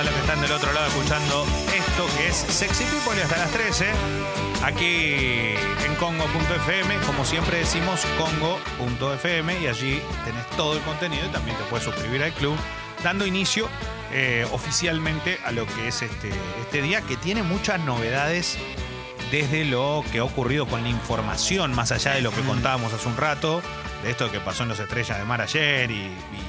todas las que están del otro lado escuchando esto que es Sexy People y hasta las 13. Aquí en Congo.fm, como siempre decimos, Congo.fm y allí tenés todo el contenido y también te puedes suscribir al club, dando inicio eh, oficialmente a lo que es este, este día que tiene muchas novedades desde lo que ha ocurrido con la información, más allá de lo que contábamos hace un rato, de esto que pasó en los Estrellas de Mar ayer y,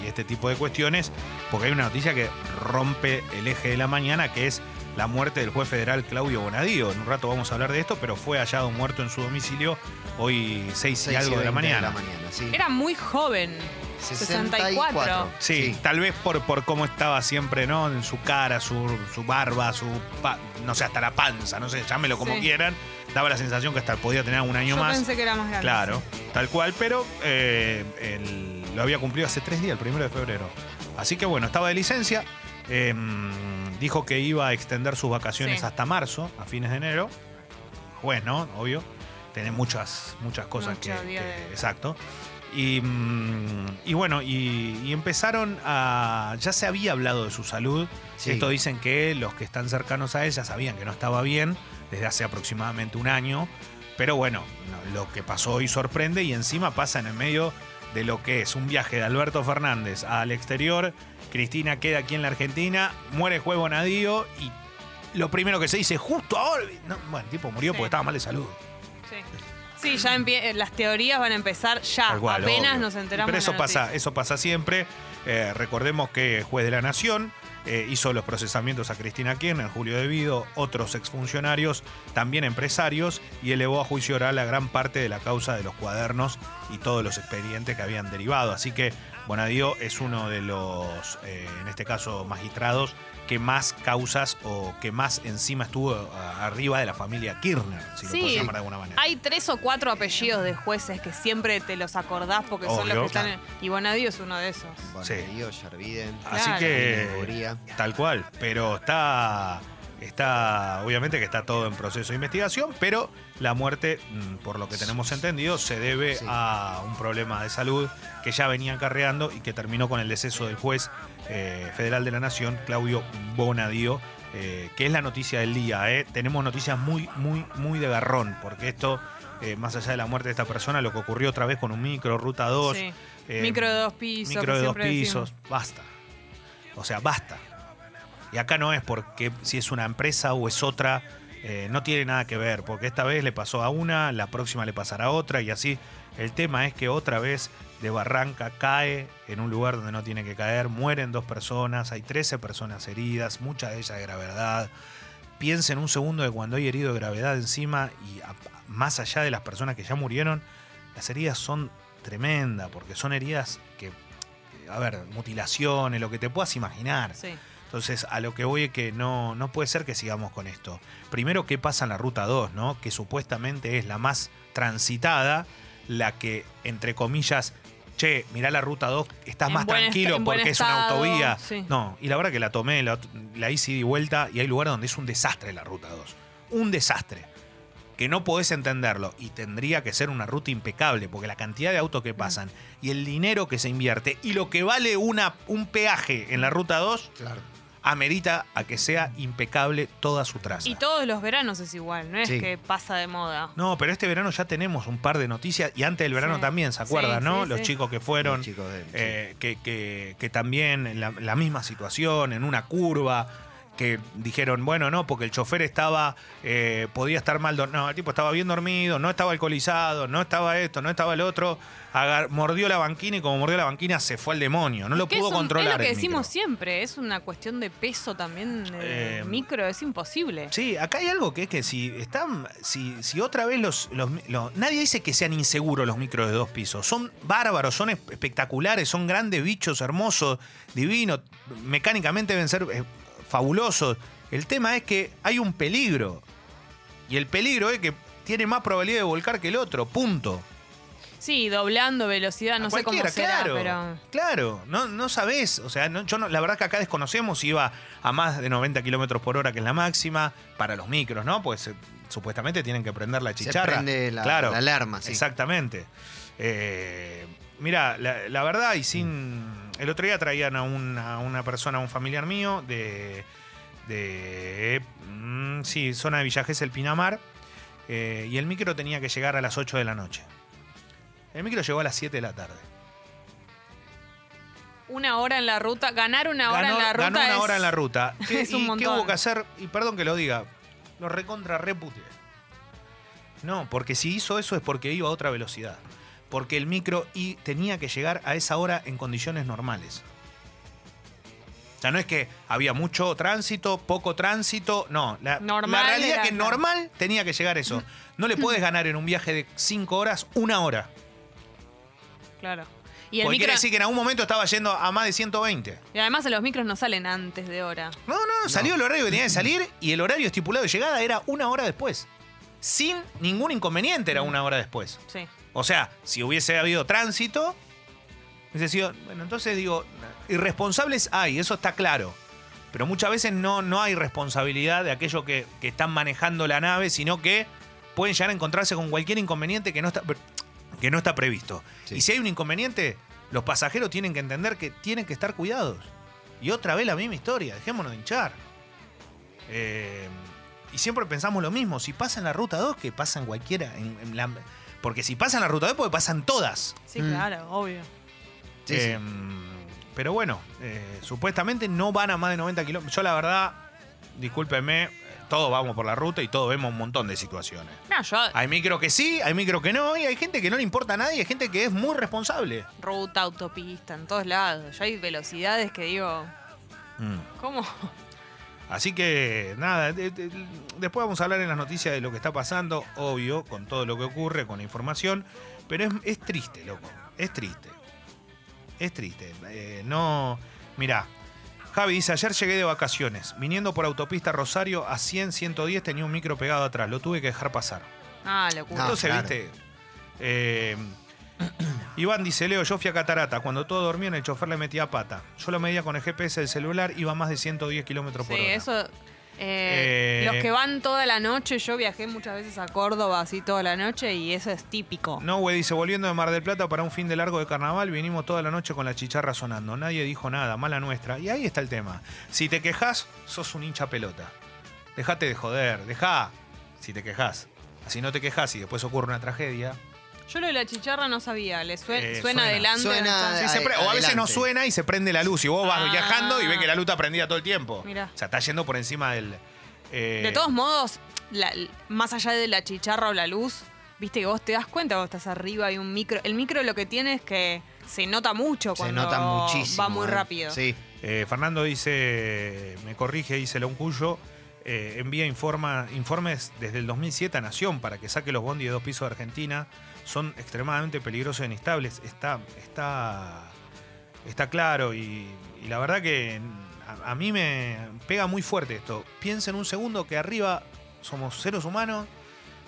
y este tipo de cuestiones, porque hay una noticia que rompe el eje de la mañana, que es la muerte del juez federal Claudio Bonadío. En un rato vamos a hablar de esto, pero fue hallado muerto en su domicilio hoy 6 y Seis algo de la 20 mañana. sí. Era muy joven. 64. Sí, tal vez por, por cómo estaba siempre, ¿no? En su cara, su, su barba, su. pa- no sé, hasta la panza, no sé, llámelo como Sí. quieran. Daba la sensación que hasta podía tener un año Yo más. pensé que era más grande. Claro, tal cual, pero eh, el- lo había cumplido hace tres días, el primero de febrero. Así que bueno, estaba de licencia. eh, dijo que iba a extender sus vacaciones Sí. hasta marzo, a fines de enero. Juez, ¿no? Obvio. Tiene muchas, muchas cosas que, Mucho día que- de- Exacto. Y, mm, y bueno, y, y empezaron a. Ya se había hablado de su salud. Sí. Esto dicen que los que están cercanos a ella sabían que no estaba bien desde hace aproximadamente un año. Pero bueno, no, lo que pasó hoy sorprende y encima pasa en el medio de lo que es un viaje de Alberto Fernández al exterior. Cristina queda aquí en la Argentina, muere juego Nadío y lo primero que se dice, justo ahora. No, bueno, el tipo murió Sí. porque estaba mal de salud. Sí, Sí, ya empie- eh, las teorías van a empezar ya. Tal cual, Apenas obvio. nos enteramos. Pero de eso la pasa, eso pasa siempre. Eh, recordemos que el juez de la Nación eh, hizo los procesamientos a Cristina Kirchner, Julio Devido, otros exfuncionarios, también empresarios, y elevó a juicio oral a gran parte de la causa de los cuadernos y todos los expedientes que habían derivado. Así que Bonadío es uno de los, eh, en este caso, magistrados que más causas o que más encima estuvo a- arriba de la familia Kirchner, si lo Sí. puedo llamar de alguna manera. Hay tres o cuatro apellidos de jueces que siempre te los acordás porque son los que están en... Y Bonadío es uno de esos. Bonadio, Yarviden. Así Claro. que tal cual, pero está está obviamente que está todo en proceso de investigación, pero la muerte, mm, por lo que tenemos entendido, se debe Sí. a un problema de salud que ya venía acarreando y que terminó con el deceso del juez eh, federal de la Nación, Claudio Bonadío, eh, que es la noticia del día. ¿eh? Tenemos noticias muy, muy, muy de garrón, porque esto, eh, más allá de la muerte de esta persona, lo que ocurrió otra vez con un micro, ruta 2, Sí. eh, Micro de dos pisos. micro de dos pisos, decimos. basta. O sea, basta. Y acá no es porque si es una empresa o es otra, eh, no tiene nada que ver, porque esta vez le pasó a una, la próxima le pasará a otra y así. El tema es que otra vez de Barranca cae en un lugar donde no tiene que caer, mueren dos personas, hay 13 personas heridas, muchas de ellas de gravedad. Piensen un segundo de cuando hay herido de gravedad encima y más allá de las personas que ya murieron, las heridas son tremendas, porque son heridas que, a ver, mutilaciones, lo que te puedas imaginar. Sí. Entonces, a lo que voy es que no, no puede ser que sigamos con esto. Primero, ¿qué pasa en la ruta 2, no? Que supuestamente es la más transitada, la que, entre comillas, che, mirá la ruta 2, estás En más est- tranquilo porque es una autovía. sí. No, y la verdad que la tomé, la, la hice y vuelta, y hay lugares donde es un desastre la ruta 2. Un desastre. Que no podés entenderlo. Y tendría que ser una ruta impecable, porque la cantidad de autos Mm. que pasan y el dinero que se invierte y lo que vale una, un peaje en la ruta 2 Claro. Amerita a que sea impecable toda su traza. Y todos los veranos es igual, no es Sí. que pasa de moda. No, pero este verano ya tenemos un par de noticias y antes del verano Sí. también, ¿se acuerdan, Sí, no? sí, Los sí. chicos que fueron, Los chicos de- sí. eh, que, que- que también la, la misma situación, en una curva, que dijeron, bueno, no, porque el chofer estaba, eh, podía estar mal, dor- no, el tipo estaba bien dormido, no estaba alcoholizado, no estaba esto, no estaba el otro, agar- mordió la banquina y como mordió la banquina se fue al demonio, no lo pudo un- controlar. Es lo que decimos siempre, es una cuestión de peso también. eh, Eh, micro es imposible. Sí, acá hay algo que es que si están, si, si otra vez los, los, los- nadie dice que sean inseguros los micros de dos pisos, son bárbaros, son esp- espectaculares, son grandes bichos, hermosos, divinos, mecánicamente deben ser eh, fabulosos. El tema es que hay un peligro y el peligro es que tiene más probabilidad de volcar que el otro, punto. Sí, doblando velocidad, no sé cómo será, claro, pero. Claro, no, no sabés. O sea, no- yo no, la verdad que acá desconocemos si iba a más de 90 kilómetros por hora, que es la máxima, para los micros, ¿no? Pues eh, supuestamente tienen que prender la Se chicharra. prende la, claro, la alarma, sí. Exactamente. Eh, mira, la, la verdad, y sin. El otro día traían a una, persona, a un familiar mío, de, de mm, sí, zona de Villa Gesell, Pinamar, eh, y el micro tenía que llegar a las 8 de la noche. El micro llegó a las 7 de la tarde. Una hora en la ruta, ganar una hora ganó, en la ruta ganó una es- hora en la ruta. ¿Qué, es un y qué hubo que hacer? Y perdón que lo diga, lo recontra repute. No, porque si hizo eso es porque iba a otra velocidad. Porque el micro y tenía que llegar a esa hora en condiciones normales. O sea, no es que había mucho tránsito, poco tránsito, no. La, Normal la realidad era es que normal tenía que llegar eso. No le puedes ganar en un viaje de 5 horas una hora. Claro. Y, el Porque micro, quiere decir que en algún momento estaba yendo a más de 120. y además los micros no salen antes de hora. No, no, salió el horario que tenía que salir y el horario estipulado de llegada era una hora después. Sin ningún inconveniente era una hora después. Sí. O sea, si hubiese habido tránsito, hubiese sido. Bueno, entonces digo, irresponsables hay, eso está claro. Pero muchas veces no, no hay responsabilidad de aquellos que, que están manejando la nave, sino que pueden llegar a encontrarse con cualquier inconveniente que no está, que no está previsto. Sí. Y si hay un inconveniente, los pasajeros tienen que entender que tienen que estar cuidados. Y otra vez la misma historia, dejémonos de hinchar. Eh, y siempre pensamos lo mismo, si pasa en la ruta 2, que pasa en cualquiera. en- en la- porque si pasa en la ruta 2, porque pasan todas. Sí, Mm. claro, obvio. Sí, sí. Eh, Pero bueno, eh, supuestamente no van a más de 90 kilómetros. Yo la verdad, discúlpenme, todos vamos por la ruta y todos vemos un montón de situaciones. No, yo, Hay micro que sí, hay micro que no, y hay gente que no le importa a nadie, hay gente que es muy responsable. ruta, autopista, en todos lados. Yo hay velocidades que digo, Mm. ¿cómo? Así que nada, de- de- después vamos a hablar en las noticias de lo que está pasando, obvio, con todo lo que ocurre, con la información, pero es, es triste, loco, es triste. Es triste. Eh, no, mirá, Javi dice, ayer llegué de vacaciones, viniendo por autopista Rosario a 100, 110 tenía un micro pegado atrás, lo tuve que dejar pasar. Ah, locura. No. Entonces, claro. viste, eh, Iván dice, Leo, yo fui a Catarata, cuando todo dormían el chofer le metía pata. Yo lo medía con el GPS del celular, iba a más de 110 kilómetros por Sí, hora. eso. eh, Eh, los que van toda la noche, yo viajé muchas veces a Córdoba así toda la noche y eso es típico. No, güey, dice, volviendo de Mar del Plata para un fin de largo de carnaval, vinimos toda la noche con la chicharra sonando. Nadie dijo nada, mala nuestra. Y ahí está el tema. Si te quejas, sos un hincha pelota. Dejate de joder, dejá. Si te quejas. Si no te quejas y después ocurre una tragedia. Yo lo de la chicharra no sabía, le Eh, suena, suena. adelante. Suena- Sí, se pre- o a veces no suena y se prende la luz. Y vos vas Ah. viajando y ves que la luz está prendida todo el tiempo. Mirá. O sea, está yendo por encima del. eh, De todos modos, la- más allá de la chicharra o la luz, viste que vos te das cuenta vos estás arriba hay un micro. El micro lo que tiene es que se nota mucho Se cuando nota muchísimo. va muy eh. rápido. Sí. Eh, Fernando dice, me corrige, dice Loncuyo, eh, envía informa, informes desde el 2007 a Nación para que saque los bondis de dos pisos de Argentina. Son extremadamente peligrosos e inestables. Está, está, está claro y, y la verdad que a, a mí me pega muy fuerte esto. Piensa en un segundo que arriba somos seres humanos,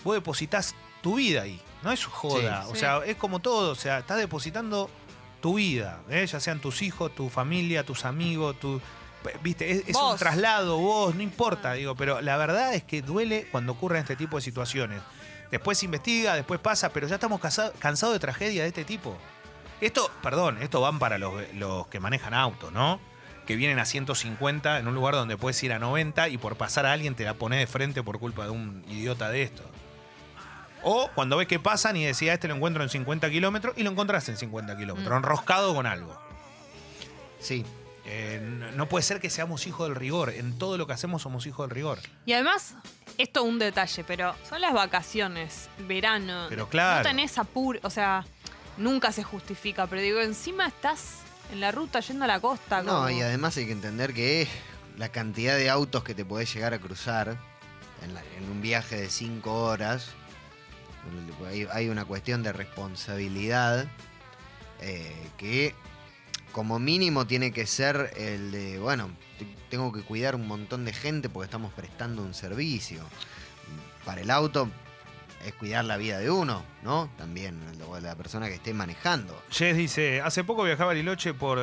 vos depositas tu vida ahí. No es joda. Sí. o Sí. sea, es como todo. O sea, estás depositando tu vida, ¿eh? ya sean tus hijos, tu familia, tus amigos, tu. Viste, es, es un traslado, vos, no importa, digo, pero la verdad es que duele cuando ocurren este tipo de situaciones. Después se investiga, después pasa, pero ya estamos cansados de tragedias de este tipo. Esto, perdón, esto van para los, los que manejan autos, ¿no? Que vienen a 150 en un lugar donde puedes ir a 90 y por pasar a alguien te la pones de frente por culpa de un idiota de esto. O cuando ves que pasan y decís, "Ah, este lo encuentro en 50 kilómetros y lo encontrás en 50 kilómetros, Mm. enroscado con algo. Sí. Eh, no, puede ser que seamos hijos del rigor. En todo lo que hacemos somos hijos del rigor. Y además, esto es un detalle, pero son las vacaciones, verano. Pero claro. No tenés apuro, o sea, nunca se justifica, pero digo, encima estás en la ruta yendo a la costa. No, como- y además hay que entender que la cantidad de autos que te podés llegar a cruzar en, la- en un viaje de cinco horas, hay, hay una cuestión de responsabilidad eh, que como mínimo tiene que ser el de, bueno, te- tengo que cuidar un montón de gente porque estamos prestando un servicio. Para el auto es cuidar la vida de uno, ¿no? También, la persona que esté manejando. Jess dice, hace poco viajaba a Bariloche por,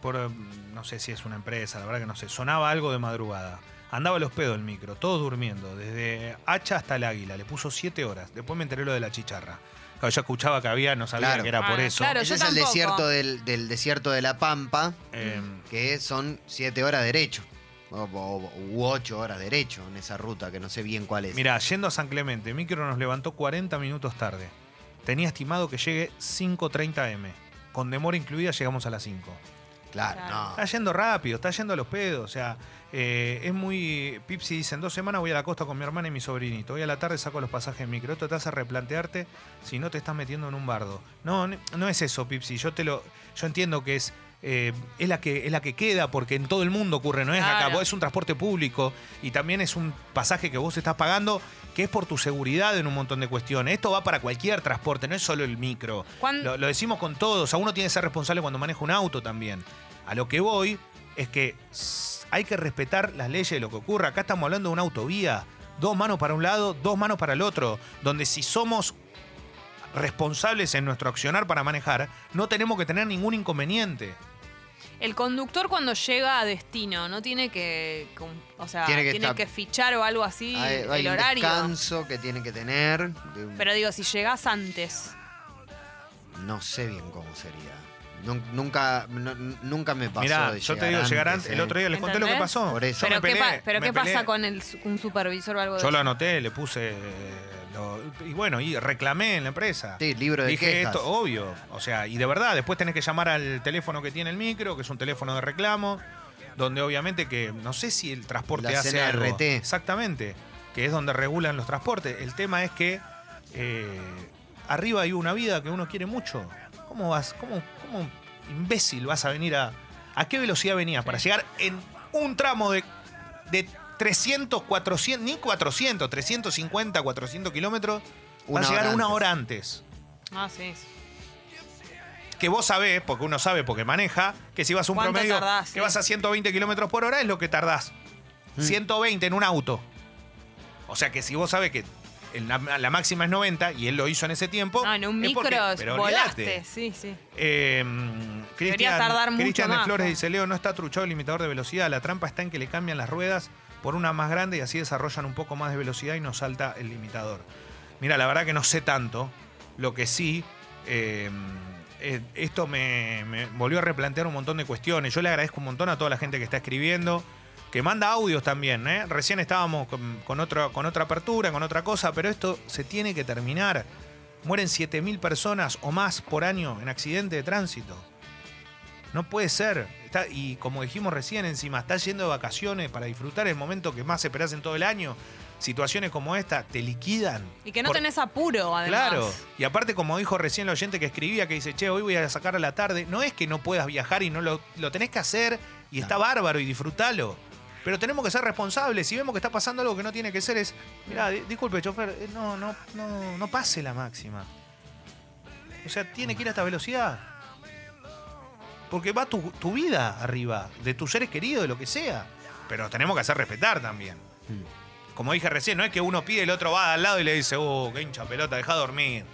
por, no sé si es una empresa, la verdad que no sé, sonaba algo de madrugada. Andaba a los pedos el micro, todos durmiendo, desde Hacha hasta el Águila, le puso siete horas. Después me enteré lo de la chicharra. Claro, yo escuchaba que había, no sabía Claro. que era por Ah, eso. claro. Ese yo es el tampoco. desierto del, del desierto de la Pampa, Eh, que son siete horas derecho. O, o- u ocho horas derecho en esa ruta, que no sé bien cuál es. Mirá, yendo a San Clemente, Micro nos levantó 40 minutos tarde. Tenía estimado que llegue 5.30 M. Con demora incluida llegamos a las 5. Claro, Claro. no. Está yendo rápido, está yendo a los pedos. O sea, eh, es muy. Pipsi dice: en dos semanas voy a la costa con mi hermana y mi sobrinito. Hoy a la tarde saco los pasajes en micro. Esto te hace replantearte si no te estás metiendo en un bardo. No, no es eso, Pipsi. Yo te lo. Yo entiendo que es. Eh, es, la que, es la que queda porque en todo el mundo ocurre, no es acá, Claro. vos es un transporte público y también es un pasaje que vos estás pagando que es por tu seguridad en un montón de cuestiones. Esto va para cualquier transporte, no es solo el micro. ¿Cuán- Lo, lo decimos con todos. O sea, uno tiene que ser responsable cuando maneja un auto también. A lo que voy es que hay que respetar las leyes de lo que ocurre. Acá estamos hablando de una autovía. Dos manos para un lado, dos manos para el otro. Donde si somos responsables en nuestro accionar para manejar, no tenemos que tener ningún inconveniente. El conductor cuando llega a destino no tiene que, o sea, Tiene tiene, que fichar o algo así hay hay el un horario. descanso que tiene que tener. de un- Pero digo, si llegás antes, No sé bien cómo sería. Nun- Nunca, no- nunca me pasó Mirá, de yo te digo, llegar antes. El otro día les conté lo que pasó. Por eso. Yo pero, ¿qué, pa- pero ¿qué pasa con el, un supervisor o algo de Yo lo eso? anoté, le puse. eh, lo- y bueno, y reclamé en la empresa. Sí, libro de Dije quejas. esto, obvio. O sea, y de verdad, después tenés que llamar al teléfono que tiene el micro, que es un teléfono de reclamo, donde obviamente que no sé si el transporte La hace algo. Exactamente, que es donde regulan los transportes. El tema es que eh, arriba hay una vida que uno quiere mucho. ¿Cómo vas? ¿Cómo, cómo imbécil vas a venir a. ¿A qué velocidad venías? Para llegar en un tramo de, de 300, 400, ni 400, 350, 400 kilómetros, Una vas a llegar hora una antes. hora antes. Ah, sí. Que vos sabés, porque uno sabe, porque maneja, que si vas a un ¿Cuánto promedio tardás, que sí? vas a 120 kilómetros por hora es lo que tardás. Mm. 120 en un auto. O sea que si vos sabés que en la, la máxima es 90 y él lo hizo en ese tiempo. No, en un micro volaste. Sí, sí. Eh, Cristian tardar mucho Cristian de más, Flores ¿no? dice, Leo, no está truchado el limitador de velocidad. La trampa está en que le cambian las ruedas por una más grande y así desarrollan un poco más de velocidad y no salta el limitador. Mira, la verdad que no sé tanto. Lo que sí, eh, eh, esto me, me volvió a replantear un montón de cuestiones. Yo le agradezco un montón a toda la gente que está escribiendo, que manda audios también. ¿eh? Recién estábamos con, con, otro- con otra apertura, con otra cosa, pero esto se tiene que terminar. Mueren 7.000 personas o más por año en accidente de tránsito. No puede ser. Está- y como dijimos recién, encima, estás yendo de vacaciones para disfrutar el momento que más esperás en todo el año. Situaciones como esta te liquidan. Y que no Por- tenés apuro, además. Claro. Y aparte, como dijo recién el oyente que escribía, que dice, che, hoy voy a sacar a la tarde. No es que no puedas viajar y no lo, lo tenés que hacer y está bárbaro y disfrútalo. Pero tenemos que ser responsables. Si vemos que está pasando algo que no tiene que ser, es. Mirá, di- disculpe, chofer, eh, no, no, no, no pase la máxima. O sea, tiene que ir a esta velocidad. Porque va tu, tu vida arriba, de tus seres queridos, de lo que sea. Pero tenemos que hacer respetar también. Mm. Como dije recién, no es que uno pide, el otro va al lado y le dice, oh, qué hincha pelota, deja dormir.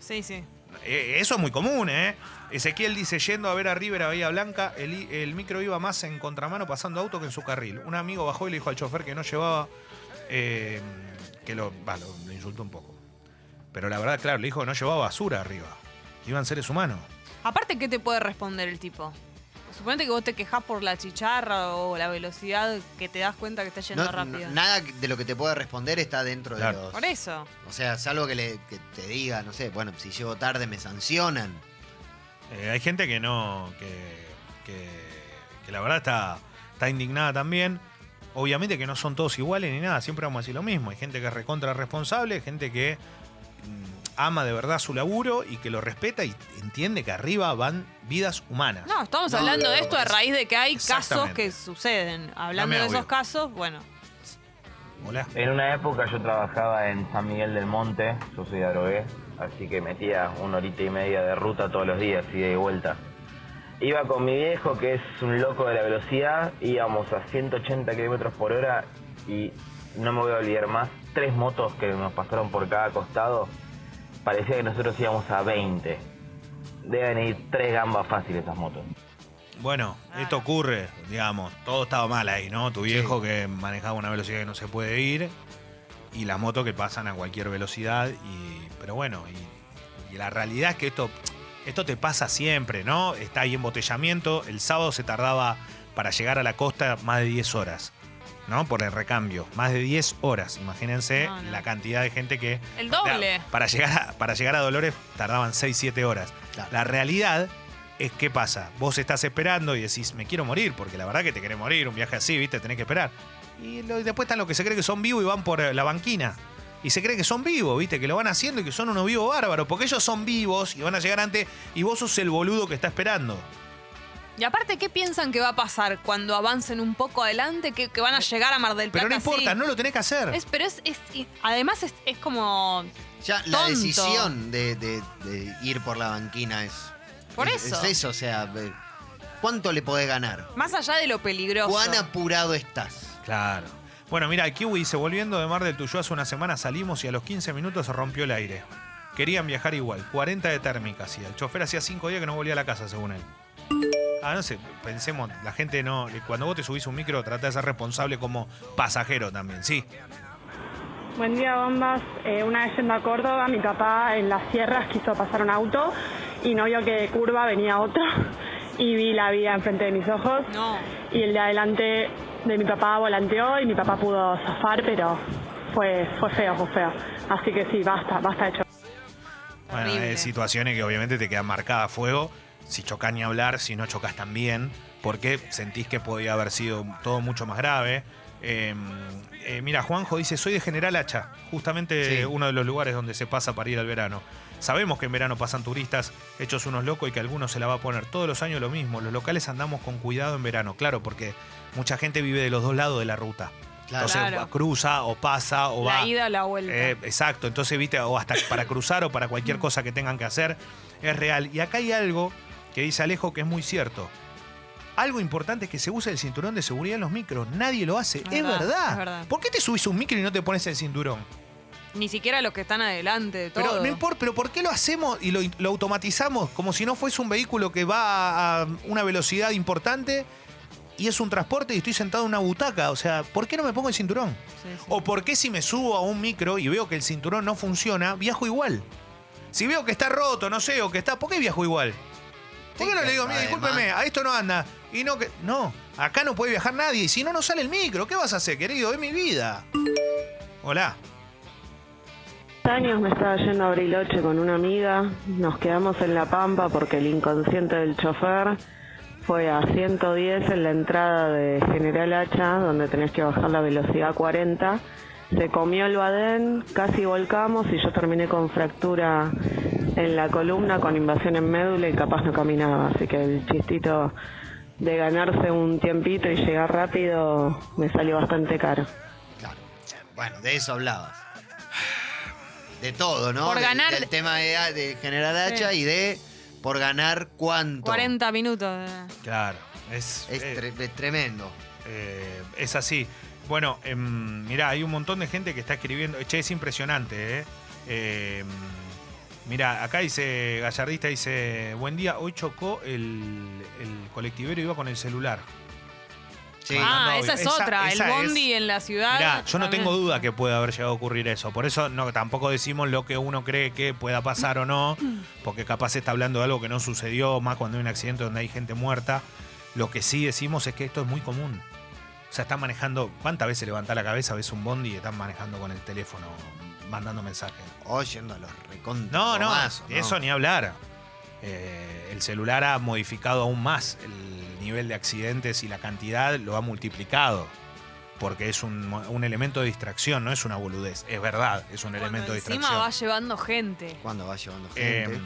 Sí, sí. Eh, Eso es muy común, ¿eh? Ezequiel dice, yendo a ver a River a Bahía Blanca, el, el micro iba más en contramano pasando auto que en su carril. Un amigo bajó y le dijo al chofer que no llevaba, eh, que lo, lo, lo insultó un poco. Pero la verdad, claro, le dijo que no llevaba basura arriba. que Iban seres humanos. Aparte, ¿qué te puede responder el tipo? Suponete que vos te quejás por la chicharra o la velocidad que te das cuenta que está yendo No- rápido. no- nada de lo que te pueda responder está dentro Claro. de los. Por eso. O sea, salvo que, le, que te diga, no sé, bueno, si llego tarde me sancionan. Eh, hay gente que no, que, que, que la verdad está, está indignada también. Obviamente que no son todos iguales ni nada, siempre vamos a decir lo mismo. Hay gente que es recontra responsable, gente que mm, ama de verdad su laburo y que lo respeta y entiende que arriba van vidas humanas. No, estamos No, hablando de esto a raíz de que hay casos que suceden. Hablando de esos casos, bueno. Hola. En una época yo trabajaba en San Miguel del Monte, yo soy de Adrogué, así que metía una horita y media de ruta todos los días, ida y vuelta. Iba con mi viejo, que es un loco de la velocidad, íbamos a 180 kilómetros por hora y no me voy a olvidar más, tres motos que nos pasaron por cada costado, parecía que nosotros íbamos a 20. Deben ir tres gambas fáciles esas motos. Bueno, esto ocurre, digamos, todo estaba mal ahí, ¿no? Tu viejo que manejaba una velocidad que no se puede ir y las motos que pasan a cualquier velocidad y pero bueno, y, y la realidad es que esto esto te pasa siempre, ¿no? Está ahí embotellamiento, el sábado se tardaba para llegar a la costa más de 10 horas. ¿No? Por el recambio. Más de 10 horas. Imagínense No, no. la cantidad de gente que. El doble. Para llegar a, para llegar a Dolores tardaban 6, 7 horas. Claro. La realidad es qué pasa. Vos estás esperando y decís, me quiero morir, porque la verdad que te querés morir, un viaje así, ¿viste? Tenés que esperar. Y, lo- después están los que se creen que son vivos y van por la banquina. Y se creen que son vivos, ¿viste? Que lo van haciendo y que son unos vivos bárbaros, porque ellos son vivos y van a llegar antes y vos sos el boludo que está esperando. Y aparte, ¿qué piensan que va a pasar cuando avancen un poco adelante? Que, que van a llegar a Mar del Plata. Pero no importa, así? no lo tenés que hacer. Es, pero es, además es, es como. Ya la decisión de, de- de ir por la banquina es. Por es- eso. Es eso, o sea, eh, ¿cuánto le podés ganar? Más allá de lo peligroso. ¿Cuán apurado estás? Claro. Bueno, mira, el Kiwi dice, volviendo de Mar del Tuyó hace una semana salimos y a los 15 minutos se rompió el aire. Querían viajar igual, 40 de térmica hacía. El chofer hacía 5 días que no volvía a la casa, según él. Ah, no sé, pensemos, la gente no... Cuando vos te subís un micro, trata de ser responsable como pasajero también, sí. Buen día, bombas. Eh, una vez yendo a Córdoba, mi papá en las sierras quiso pasar un auto y no vio que de curva venía otro y vi la vía enfrente de mis ojos No. y el de adelante de mi papá volanteó y mi papá pudo zafar, pero fue, fue feo, fue feo. Así que sí, basta, basta hecho. Bueno, Horrible. hay situaciones que obviamente te quedan marcadas a fuego. Si chocás ni hablar, si no chocas también, porque sentís que podía haber sido todo mucho más grave. Eh, eh, mira, Juanjo dice, soy de General Hacha, justamente Sí. uno de los lugares donde se pasa para ir al verano. Sabemos que en verano pasan turistas hechos unos locos y que algunos se la va a poner todos los años lo mismo. Los locales andamos con cuidado en verano, claro, porque mucha gente vive de los dos lados de la ruta. Claro. Entonces Claro. cruza o pasa o va. La ida o la vuelta. Eh, exacto, entonces, viste, o hasta para cruzar o para cualquier cosa que tengan que hacer, es real. Y acá hay algo que dice Alejo que es muy cierto. Algo importante es que se usa el cinturón de seguridad en los micros. Nadie lo hace. Es verdad, es verdad. ¿Por qué te subís a un micro y no te pones el cinturón? Ni siquiera los que están adelante de todo. Pero no importa, pero ¿por qué lo hacemos y lo, lo automatizamos como si no fuese un vehículo que va a una velocidad importante y es un transporte y estoy sentado en una butaca? O sea, ¿por qué no me pongo el cinturón? Sí, sí. ¿O por qué si me subo a un micro y veo que el cinturón no funciona, viajo igual? Si veo que está roto, no sé, o que está, ¿por qué viajo igual? ¿Por qué no le digo, mira, discúlpeme, a esto no anda? Y no que. No, acá no puede viajar nadie. Y si no, no sale el micro. ¿Qué vas a hacer, querido? Es mi vida. Hola. años me estaba yendo a Briloche con una amiga, nos quedamos en La Pampa porque el inconsciente del chofer fue a 110 en la entrada de General Hacha, donde tenés que bajar la velocidad a 40. Se comió el badén, casi volcamos y yo terminé con fractura en la columna, con invasión en médula y capaz no caminaba. Así que el chistito de ganarse un tiempito y llegar rápido me salió bastante caro. Claro. Bueno, de eso hablabas. De todo, ¿no? Por De- ganar- Del tema de, de General Hacha Sí. y de por ganar cuánto. 40 minutos. Claro, es. Es eh, tre- es tremendo. Eh, es así. Bueno, em, mirá, hay un montón de gente que está escribiendo. Che, es impresionante, ¿eh? Em, mirá, acá dice, Gallardista dice, buen día, hoy chocó el, el colectivero y iba con el celular. Sí. ah, no, esa es esa- otra. esa el bondi es- en la ciudad. Mirá, yo no también. tengo duda que puede haber llegado a ocurrir eso. Por eso no, tampoco decimos lo que uno cree que pueda pasar o no, porque capaz se está hablando de algo que no sucedió, más cuando hay un accidente donde hay gente muerta. Lo que sí decimos es que esto es muy común. O sea, están manejando. ¿Cuántas veces levantás la cabeza, ves un bondi y están manejando con el teléfono, mandando mensajes? Oyendo a los recontra. No, no, ¿no? eso ni hablar. Eh, el celular ha modificado aún más el nivel de accidentes y la cantidad lo ha multiplicado. Porque es un, un elemento de distracción, no es una boludez. Es verdad, es un Cuando elemento de encima distracción. va llevando gente. Cuando vas llevando Eh, gente.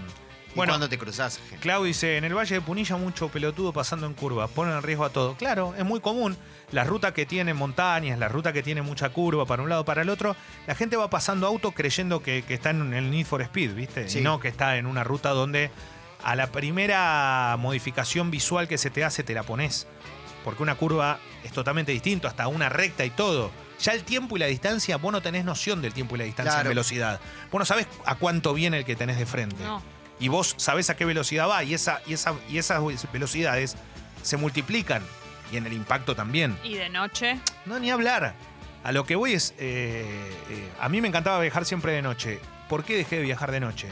y bueno. cuando te cruzas gente. Clau dice, en el Valle de Punilla mucho pelotudo pasando en curva, ponen en riesgo a todo. Claro, es muy común. Las rutas que tienen montañas, la ruta que tiene mucha curva para un lado para el otro, la gente va pasando auto creyendo que, que está en el Need for Speed, ¿viste? Sí. Y no que está en una ruta donde a la primera modificación visual que se te hace te la pones. Porque una curva es totalmente distinto, hasta una recta y todo. Ya el tiempo y la distancia, vos no tenés noción del tiempo y la distancia Claro. en velocidad. Vos no sabés a cuánto viene el que tenés de frente No. y vos sabés a qué velocidad va y, esa, y, esa, y esas velocidades se multiplican y en el impacto también. Y de noche. No, ni hablar. A lo que voy es, eh, eh, a mí me encantaba viajar siempre de noche. ¿Por qué dejé de viajar de noche?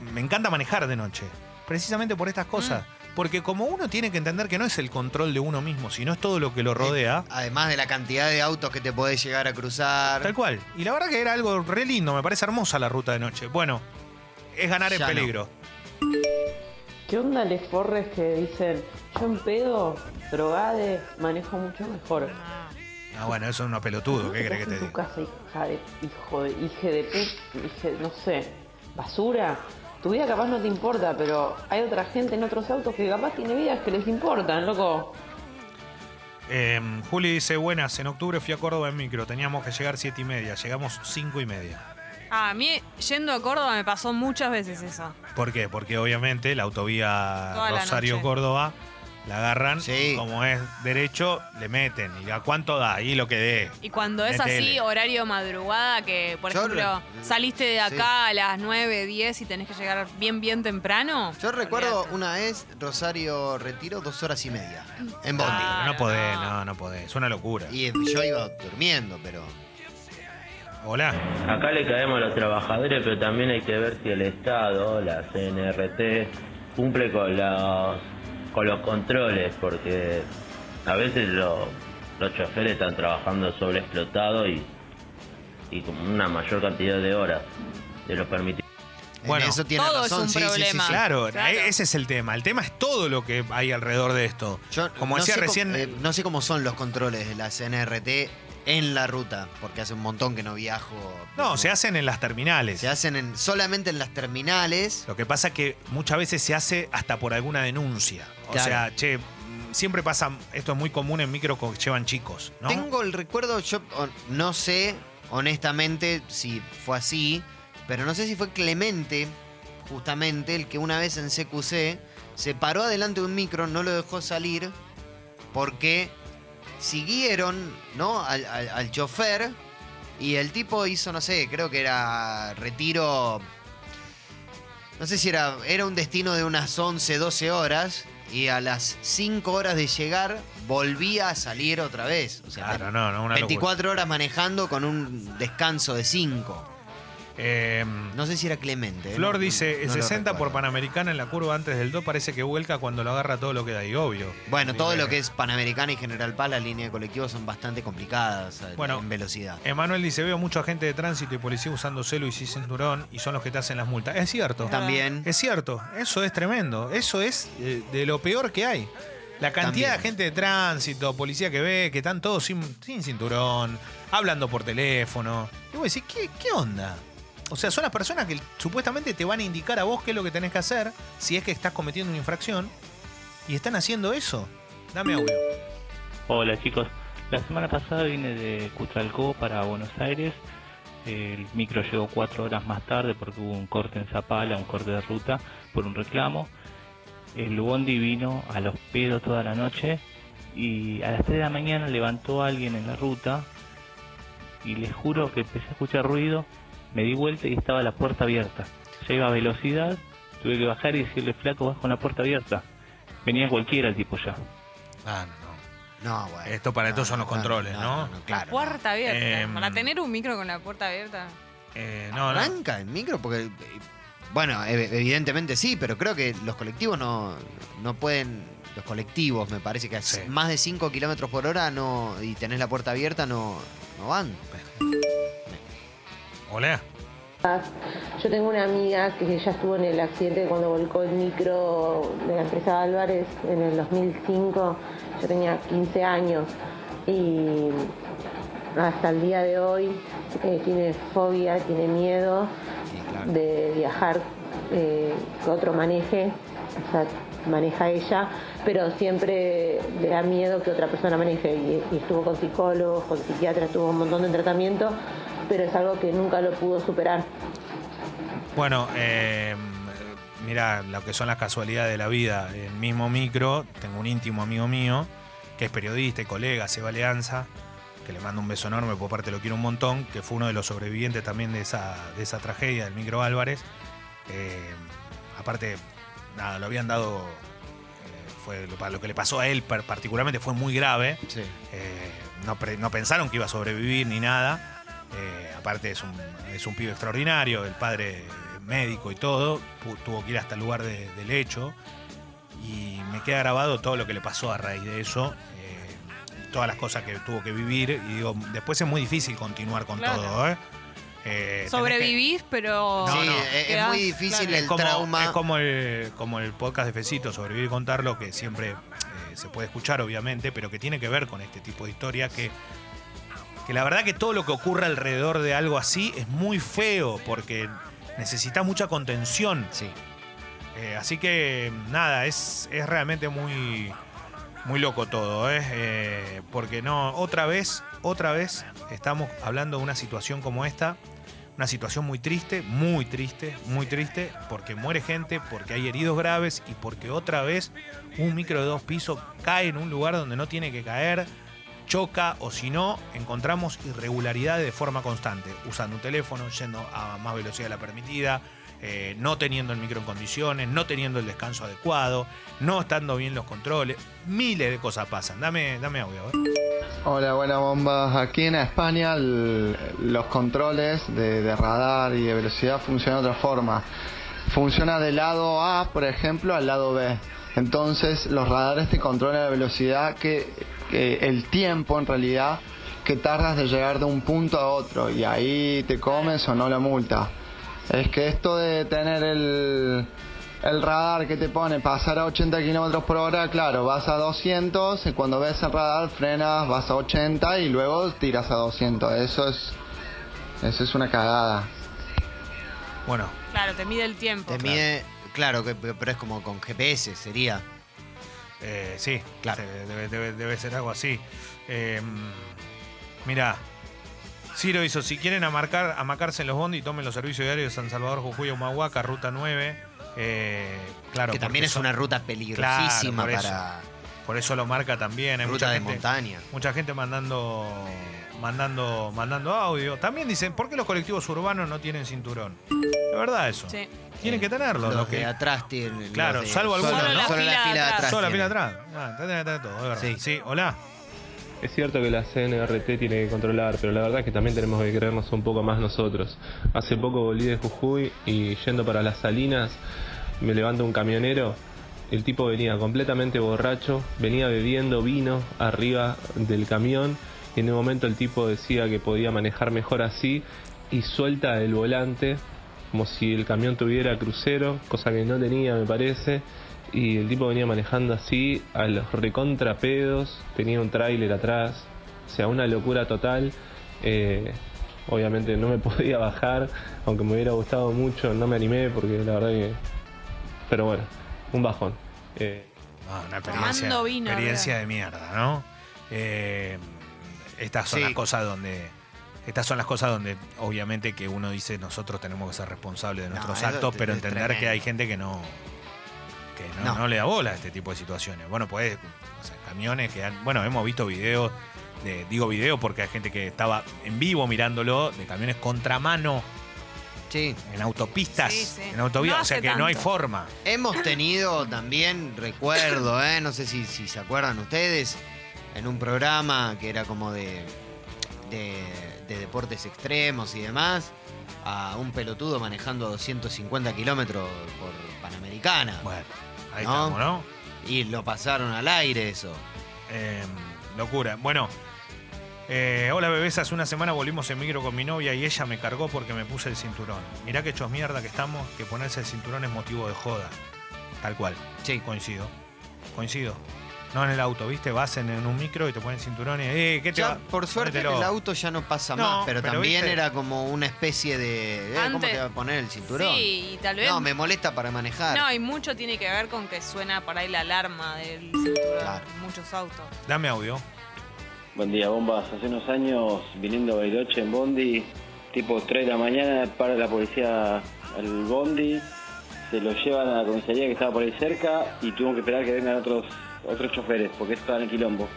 Me encanta manejar de noche, precisamente por estas cosas. Porque como uno tiene que entender que no es el control de uno mismo, sino es todo lo que lo rodea. Además de la cantidad de autos que te podés llegar a cruzar. Tal cual. Y la verdad que era algo re lindo, me parece hermosa la ruta de noche. Bueno, es ganar en no. peligro. ¿Qué onda les forres que dicen, yo en pedo, drogade, manejo mucho mejor? Ah, bueno, eso es uno pelotudo, ¿qué crees que te en tu diga? casa, hija de, hijo de, hija de hija de- no sé, basura? Tu vida capaz no te importa, pero hay otra gente en otros autos que capaz tiene vidas que les importan, loco. Eh, Juli dice, buenas, en octubre fui a Córdoba en micro, teníamos que llegar siete y media, llegamos cinco y media. Ah, a mí yendo a Córdoba me pasó muchas veces eso. ¿Por qué? Porque obviamente la autovía Rosario-Córdoba la agarran, Sí. como es derecho, le meten. ¿Y a cuánto da? Ahí lo que dé. Y cuando es Metele. así, horario madrugada, que por Yo ejemplo re- saliste de sí. acá a las 9, 10 y tenés que llegar bien, bien temprano. Yo recuerdo olvidate. una vez Rosario Retiro dos horas y media en Bondi. Ah. no podés, no. no, no podés. Es una locura. Y yo iba durmiendo, pero. Hola. Acá le caemos a los trabajadores, pero también hay que ver si el Estado, la CNRT, cumple con los, con los controles, porque a veces lo- los choferes están trabajando sobreexplotados y, y con una mayor cantidad de horas de lo permitido. Bueno, en eso tiene todo es razón. un sí, sí, sí, problema. sí. Claro, Claro. e- ese es el tema. El tema es todo lo que hay alrededor de esto. Yo Como no decía recién, cómo- eh, no sé cómo son los controles de la CNRT en la ruta, porque hace un montón que no viajo. no, se hacen en las terminales. Se hacen en- solamente en las terminales. Lo que pasa es que muchas veces se hace hasta por alguna denuncia. O Claro. sea, che, siempre pasa, esto es muy común en micro que llevan chicos, ¿no? Tengo el recuerdo, yo no sé honestamente si fue así, pero no sé si fue Clemente, justamente, el que una vez en CQC se paró adelante de un micro, no lo dejó salir, porque siguieron ¿no? al, al- al chofer y el tipo hizo, no sé, creo que era retiro. No sé si era, era un destino de unas 11, 12 horas. Y a las 5 horas de llegar volvía a salir otra vez. O sea, Claro, no, no, una 24 horas manejando con un descanso de 5. Eh, No sé si era Clemente. ¿eh? Flor No- dice, no lo 60 por. Panamericana en la curva antes del 2 parece que vuelca cuando lo agarra todo lo que da y obvio. Bueno, todo Eh, lo que es Panamericana y General Paz, las líneas de colectivos son bastante complicadas eh, Bueno. en velocidad. Emanuel dice, veo mucho agente de tránsito y policía usando celo y sin cinturón y son los que te hacen las multas. Es cierto. También. Es cierto, eso es tremendo. Eso es eh, de lo peor que hay. La cantidad de agente de tránsito, policía que ve, que están todos sin, sin cinturón, hablando por teléfono. Y vos decís, ¿qué, ¿qué onda? O sea, son las personas que supuestamente te van a indicar a vos qué es lo que tenés que hacer si es que estás cometiendo una infracción y están haciendo eso. Dame audio. Hola chicos, la semana pasada vine de Cutralcó para Buenos Aires. El micro llegó cuatro horas más tarde porque hubo un corte en Zapala, un corte de ruta por un reclamo. El bondi vino a los pedos toda la noche y a las 3 de la mañana levantó a alguien en la ruta y les juro que empecé a escuchar ruido, me di vuelta y estaba la puerta abierta. Ya iba a velocidad, tuve que bajar y decirle flaco vas con la puerta abierta. Venía cualquiera el tipo ya. Ah, no, no. No, bueno. Esto para esto son los controles, ¿no? claro. Puerta abierta. Em, Para tener un micro con la puerta abierta. Eh, no. no, no. ¿Arranca el micro? Porque. eh, Bueno, ev- evidentemente sí, pero creo que los colectivos no, no pueden. Los colectivos, me parece que a Sí. más de 5 kilómetros por hora no y tenés la puerta abierta, no, no van. Hola. Yo tengo una amiga que ya estuvo en el accidente cuando volcó el micro de la empresa Álvarez en el 2005. Yo tenía 15 años y hasta el día de hoy eh, tiene fobia, tiene miedo Sí, claro. de viajar, eh, que otro maneje, o sea, maneja ella, pero siempre le da miedo que otra persona maneje y, y estuvo con psicólogos, con psiquiatras, tuvo un montón de tratamiento, pero es algo que nunca lo pudo superar. Bueno, eh, mira lo que son las casualidades de la vida. El mismo micro, tengo un íntimo amigo mío, que es periodista y colega, Seba Leanza, que le mando un beso enorme, por parte lo quiero un montón, que fue uno de los sobrevivientes también de esa, de esa tragedia del micro Álvarez. Eh, aparte, nada, lo habían dado, eh, fue, lo, para lo que le pasó a él par- particularmente fue muy grave. Sí. Eh, no, pre- no pensaron que iba a sobrevivir ni nada. Eh, aparte es un, es un pibe extraordinario, el padre médico y todo. tuvo que ir hasta el lugar de- del hecho. Y me queda grabado todo lo que le pasó a raíz de eso. eh, todas las cosas que tuvo que vivir. Y digo, después es muy difícil continuar con Claro. todo, ¿eh? Eh, que- pero. No, sí, no. es- Quedás- muy difícil claro. el es como, trauma. es como el, como el podcast de Fecito, Sobrevivir y Contarlo, que siempre eh, se puede escuchar, obviamente, pero que tiene que ver con este tipo de historia que, que la verdad que todo lo que ocurre alrededor de algo así es muy feo, porque necesita mucha contención. Sí. Eh, así que nada, es, es realmente muy, muy loco todo, ¿eh? Eh, porque no, otra vez, otra vez estamos hablando de una situación como esta, una situación muy triste, muy triste, muy triste, porque muere gente, porque hay heridos graves y porque otra vez un micro de dos pisos cae en un lugar donde no tiene que caer, choca o si no, encontramos irregularidades de forma constante, usando un teléfono, yendo a más velocidad de la permitida, eh, no teniendo el micro en condiciones, no teniendo el descanso adecuado, no estando bien los controles, miles de cosas pasan. Dame, dame audio. ver. Hola, buenas bombas. Aquí en España los controles de, de radar y de velocidad funcionan de otra forma. Funciona del lado A, por ejemplo, al lado B. Entonces los radares te controlan la velocidad que, el tiempo en realidad que tardas de llegar de un punto a otro y ahí te comes o no la multa. Es que esto de tener el, el radar que te pone pasar a 80 kilómetros por hora, claro, vas a 200 y cuando ves el radar frenas, vas a 80 y luego tiras a 200. Eso es, eso es una cagada. Bueno, Claro, te mide el tiempo. Te mide, claro, que, pero es como con GPS, sería. Eh, sí, Claro. se- debe, debe- debe ser algo así. Eh, mira, Ciro hizo, si quieren amarcar, amacarse en los bondi, tomen los servicios diarios de San Salvador, Jujuy, Humahuaca, Ruta 9. Eh, claro, que también es son- una ruta peligrosísima Claro, por eso. para Por eso lo marca también. Hay ruta mucha de gente, montaña. mucha gente mandando, mandando, mandando audio. También dicen, ¿por qué los colectivos urbanos no tienen cinturón? Es verdad eso. Sí. Tienen que tenerlo. Los lo que, de atrás tienen. Claro, de- salvo algunos, solo, ¿no? solo la fila de atrás. Solo la fila atrás. Ah, tenés que tener todo, es verdad. Sí. sí, hola. Es cierto que la CNRT tiene que controlar, pero la verdad es que también tenemos que creernos un poco más nosotros. Hace poco volví de Jujuy y yendo para las Salinas me levanta un camionero. El tipo venía completamente borracho, venía bebiendo vino arriba del camión en un momento el tipo decía que podía manejar mejor así y suelta el volante como si el camión tuviera crucero, cosa que no tenía me parece. Y el tipo venía manejando así a los recontrapedos, tenía un tráiler atrás, o sea, una locura total. Eh, obviamente no me podía bajar, aunque me hubiera gustado mucho, no me animé porque la verdad que... Pero bueno, un bajón. Eh, Ah, una experiencia, vino, experiencia de mierda, ¿no? Eh, estas son Sí. las cosas donde. Estas son las cosas donde obviamente que uno dice nosotros tenemos que ser responsables de nuestros actos, pero entender tremendo. que hay gente que no que no, No. no le da bola a este tipo de situaciones. Bueno, pues o sea, camiones que han, bueno, hemos visto videos de, digo video porque hay gente que estaba en vivo mirándolo de camiones contramano Sí. en autopistas, Sí, sí. en autovías, No o sea que no hay forma. Hemos tenido también, recuerdo, ¿eh? no sé si, si se acuerdan ustedes, en un programa que era como de, de, de deportes extremos y demás, a un pelotudo manejando a 250 kilómetros por Panamericana. Bueno, ahí ¿No? estamos, ¿no? Y lo pasaron al aire eso. Eh, locura. Bueno, eh, hola bebés, hace una semana volvimos en micro con mi novia y ella me cargó porque me puse el cinturón. Mirá que hechos mierda que estamos, que ponerse el cinturón es motivo de joda. Tal cual. Sí. Coincido. Coincido. No en el auto, ¿viste? Vas en, en un micro y te ponen el cinturón y, eh, ¿qué te Ya, va? por suerte en el auto ya no pasa No, más, pero, pero también viste- era como una especie de... eh, ¿Cómo Antes- te va a poner el cinturón? Sí, y tal vez. No, me molesta para manejar. No, y mucho tiene que ver con que suena por ahí la alarma del cinturón. Claro. en Muchos autos. Dame audio. Buen día, bombas. Hace unos años, viniendo a Bariloche en Bondi, tipo 3 de la mañana, para la policía al Bondi, se lo llevan a la comisaría que estaba por ahí cerca y tuvo que esperar que vengan otros otros choferes, porque estaban en quilombo.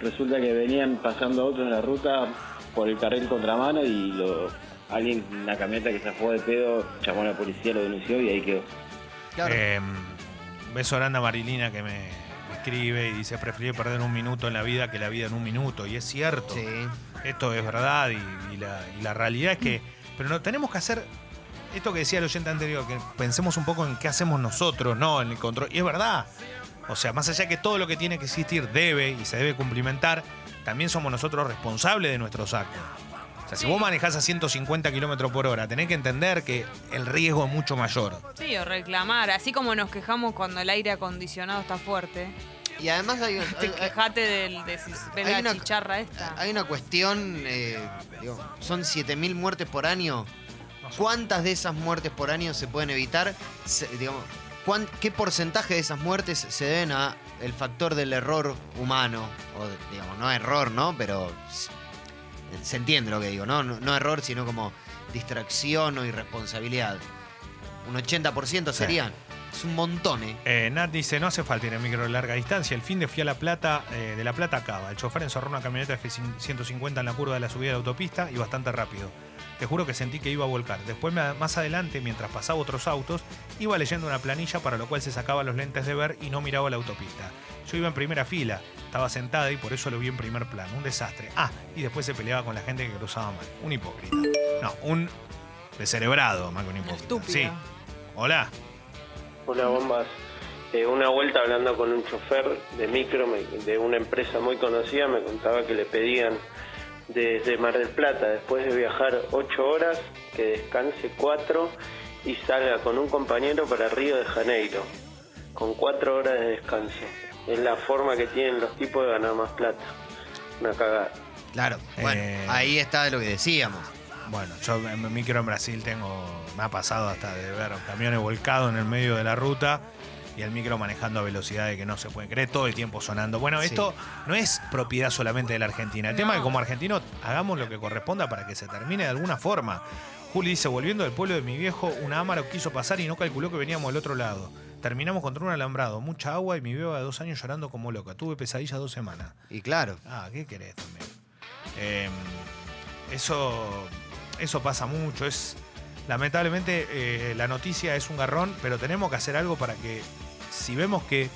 Resulta que venían pasando autos en la ruta por el carril contramano y lo, alguien, una camioneta que se fue de pedo, llamó a la policía, lo denunció y ahí quedó. Claro. Eh, beso grande a Marilina que me, me escribe y dice, preferí perder un minuto en la vida que la vida en un minuto. Y es cierto. Sí. Esto es verdad y, y la, y la realidad es que. Pero no tenemos que hacer. Esto que decía el oyente anterior, que pensemos un poco en qué hacemos nosotros, no en el control. Y es verdad. O sea, más allá que todo lo que tiene que existir debe y se debe cumplimentar, también somos nosotros responsables de nuestros actos. O sea, si vos manejás a 150 kilómetros por hora, tenés que entender que el riesgo es mucho mayor. Sí, o reclamar. Así como nos quejamos cuando el aire acondicionado está fuerte. Y además hay, Te hay- quejate del, de, de Hay la una- chicharra esta. hay una cuestión, eh, digo, son 7.000 muertes por año. ¿Cuántas de esas muertes por año se pueden evitar? Se- digamos, ¿cuán- ¿Qué porcentaje de esas muertes se deben a el factor del error humano? O, digamos, no error, ¿no? Pero se entiende lo que digo, ¿no? No, no error, sino como distracción o irresponsabilidad. Un 80% serían. Es un montón, ¿eh? Eh, Nat dice, no hace falta ir en micro de larga distancia. El fin de fui a La Plata, eh, de La Plata a Cava. El chofer encerró una camioneta F-150 en la curva de la subida de la autopista y bastante rápido. Te juro que sentí que iba a volcar. Después, más adelante, mientras pasaba otros autos, iba leyendo una planilla para lo cual se sacaba los lentes de ver y no miraba la autopista. Yo iba en primera fila, estaba sentada y por eso lo vi en primer plano. Un desastre. Ah, y después se peleaba con la gente que cruzaba mal. Un hipócrita. No, un descerebrado más que un hipócrita. Estúpido. Sí. Hola. Hola, bombas. Eh, una vuelta hablando con un chofer de micro me- de una empresa muy conocida, me contaba que le pedían desde Mar del Plata, después de viajar ocho horas, que descanse cuatro y salga con un compañero para Río de Janeiro, con cuatro horas de descanso. Es la forma que tienen los tipos de ganar más plata. Una cagada. Claro, bueno, Eh, ahí está lo que decíamos. Bueno, yo en mi micro en Brasil tengo, me ha pasado hasta de ver camiones volcados en el medio de la ruta y el micro manejando a velocidades que no se puede creer, todo el tiempo sonando. Bueno, Sí. esto no es propiedad solamente de la Argentina. El tema es que como argentinos hagamos lo que corresponda para que se termine de alguna forma. Juli dice, volviendo del pueblo de mi viejo, un ámaro quiso pasar y no calculó que veníamos del otro lado. Terminamos contra un alambrado, mucha agua y mi beba de dos años llorando como loca. Tuve pesadillas dos semanas. Y claro. Ah, ¿qué querés también? Eh, eso, eso pasa mucho. Es, lamentablemente eh, la noticia es un garrón, pero tenemos que hacer algo para que si vemos que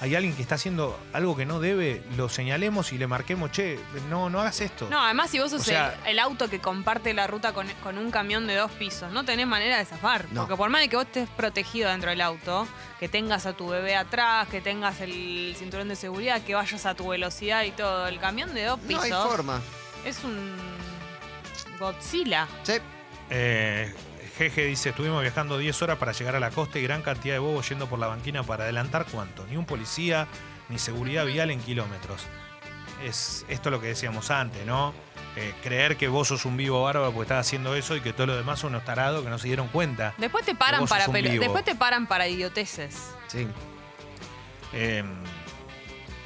hay alguien que está haciendo algo que no debe, lo señalemos y le marquemos, che, no, no hagas esto. No, además si vos sos O sea- el, el auto que comparte la ruta con, con un camión de dos pisos, no tenés manera de zafar. No. Porque por más de que vos estés protegido dentro del auto, que tengas a tu bebé atrás, que tengas el cinturón de seguridad, que vayas a tu velocidad y todo, el camión de dos No pisos hay forma. es un Godzilla. Sí. Eh, Jeje dice, estuvimos viajando 10 horas para llegar a la costa y gran cantidad de bobos yendo por la banquina para adelantar cuánto. Ni un policía, ni seguridad vial en kilómetros. Es esto lo que decíamos antes, ¿no? Eh, creer que vos sos un vivo bárbaro porque estás haciendo eso y que todos los demás son unos tarados que no se dieron cuenta. Después te paran para después te paran para idioteces. Sí. Eh,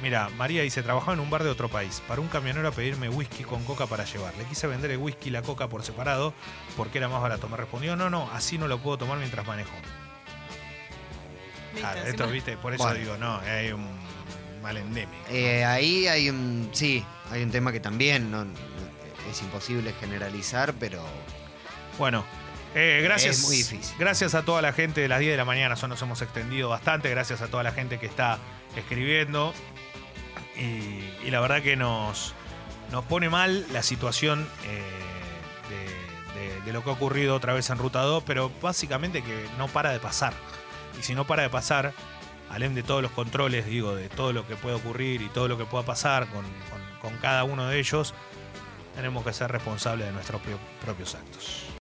mira, María dice, trabajaba en un bar de otro país. Para un camionero a pedirme whisky con coca para llevar. Le quise vender el whisky y la coca por separado porque era más barato. Me respondió, no, no, así no lo puedo tomar mientras manejo. ¿Viste? Claro, esto, viste, por eso Bueno. digo, no, hay un mal endémico. Eh, ahí hay un. Sí, hay un tema que también no- es imposible generalizar, pero. Bueno, eh, gracias. Es muy difícil. Gracias a toda la gente de las 10 de la mañana, eso nos hemos extendido bastante. Gracias a toda la gente que está escribiendo. Y, la verdad que nos, nos pone mal la situación eh, de, lo que ha ocurrido otra vez en Ruta 2, pero básicamente que no para de pasar. Y si no para de pasar, além de todos los controles, digo, de todo lo que puede ocurrir y todo lo que pueda pasar con, con- cada uno de ellos, tenemos que ser responsables de nuestros pro- propios actos.